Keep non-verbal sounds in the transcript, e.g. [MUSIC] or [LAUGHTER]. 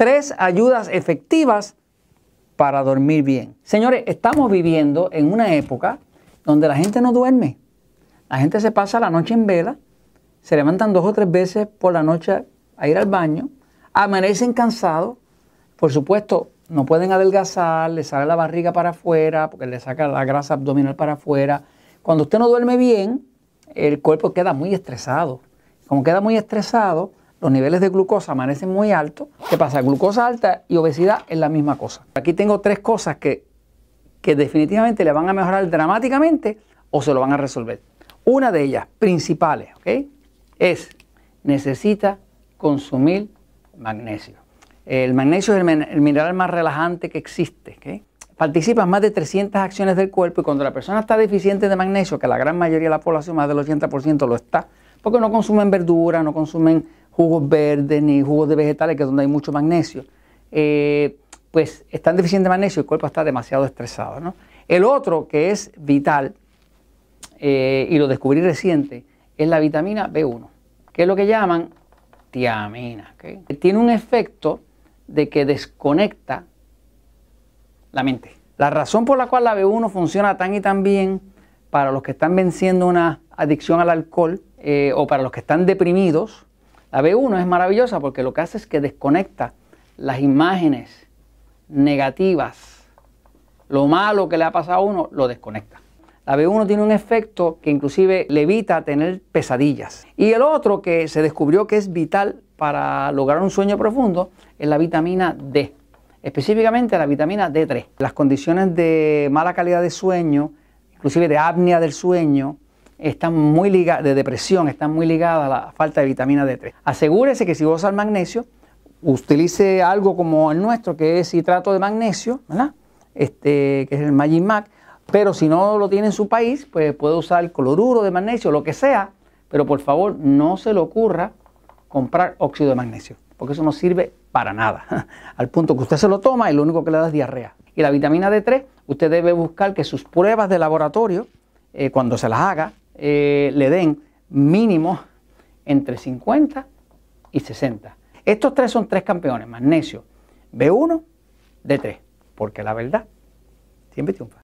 Tres ayudas efectivas para dormir bien. Señores, estamos viviendo en una época donde la gente no duerme. La gente se pasa la noche en vela, se levantan dos o tres veces por la noche a ir al baño, amanecen cansados, por supuesto, no pueden adelgazar, les sale la barriga para afuera, porque le saca la grasa abdominal para afuera. Cuando usted no duerme bien, el cuerpo queda muy estresado. Como queda muy estresado, los niveles de glucosa amanecen muy altos. ¿Qué pasa? Glucosa alta y obesidad es la misma cosa. Aquí tengo tres cosas que, que definitivamente le van a mejorar dramáticamente o se lo van a resolver. Una de ellas, principales, ¿ok? Es necesita consumir magnesio. El magnesio es el, mineral más relajante que existe. ¿okay? Participa en más de 300 acciones del cuerpo y cuando la persona está deficiente de magnesio, que la gran mayoría de la población, más del 80% lo está, porque no consumen verduras, no consumen jugos verdes ni jugos de vegetales, que es donde hay mucho magnesio, eh, pues están deficientes de magnesio y el cuerpo está demasiado estresado. ¿no? El otro que es vital, eh, y lo descubrí reciente, es la vitamina B1, que es lo que llaman tiamina. Tiene un efecto de que desconecta la mente. La razón por la cual la B1 funciona tan y tan bien para los que están venciendo una adicción al alcohol eh, o para los que están deprimidos, la B1 es maravillosa porque lo que hace es que desconecta las imágenes negativas, lo malo que le ha pasado a uno, lo desconecta. La B1 tiene un efecto que inclusive le evita tener pesadillas. Y el otro que se descubrió que es vital para lograr un sueño profundo es la vitamina D, específicamente la vitamina D3. Las condiciones de mala calidad de sueño, inclusive de apnea del sueño, están muy ligadas, de depresión, están muy ligadas a la falta de vitamina D3. Asegúrese que si usa el magnesio, utilice algo como el nuestro, que es citrato de magnesio, ¿verdad? Este, que es el Magic Mac, pero si no lo tiene en su país, pues puede usar cloruro de magnesio, lo que sea, pero por favor no se le ocurra comprar óxido de magnesio, porque eso no sirve para nada, [LAUGHS] al punto que usted se lo toma y lo único que le da es diarrea. Y la vitamina D3, usted debe buscar que sus pruebas de laboratorio, eh, cuando se las haga, eh, le den mínimo entre 50 y 60. Estos tres son tres campeones, magnesio, B1, D3, porque la verdad siempre triunfa.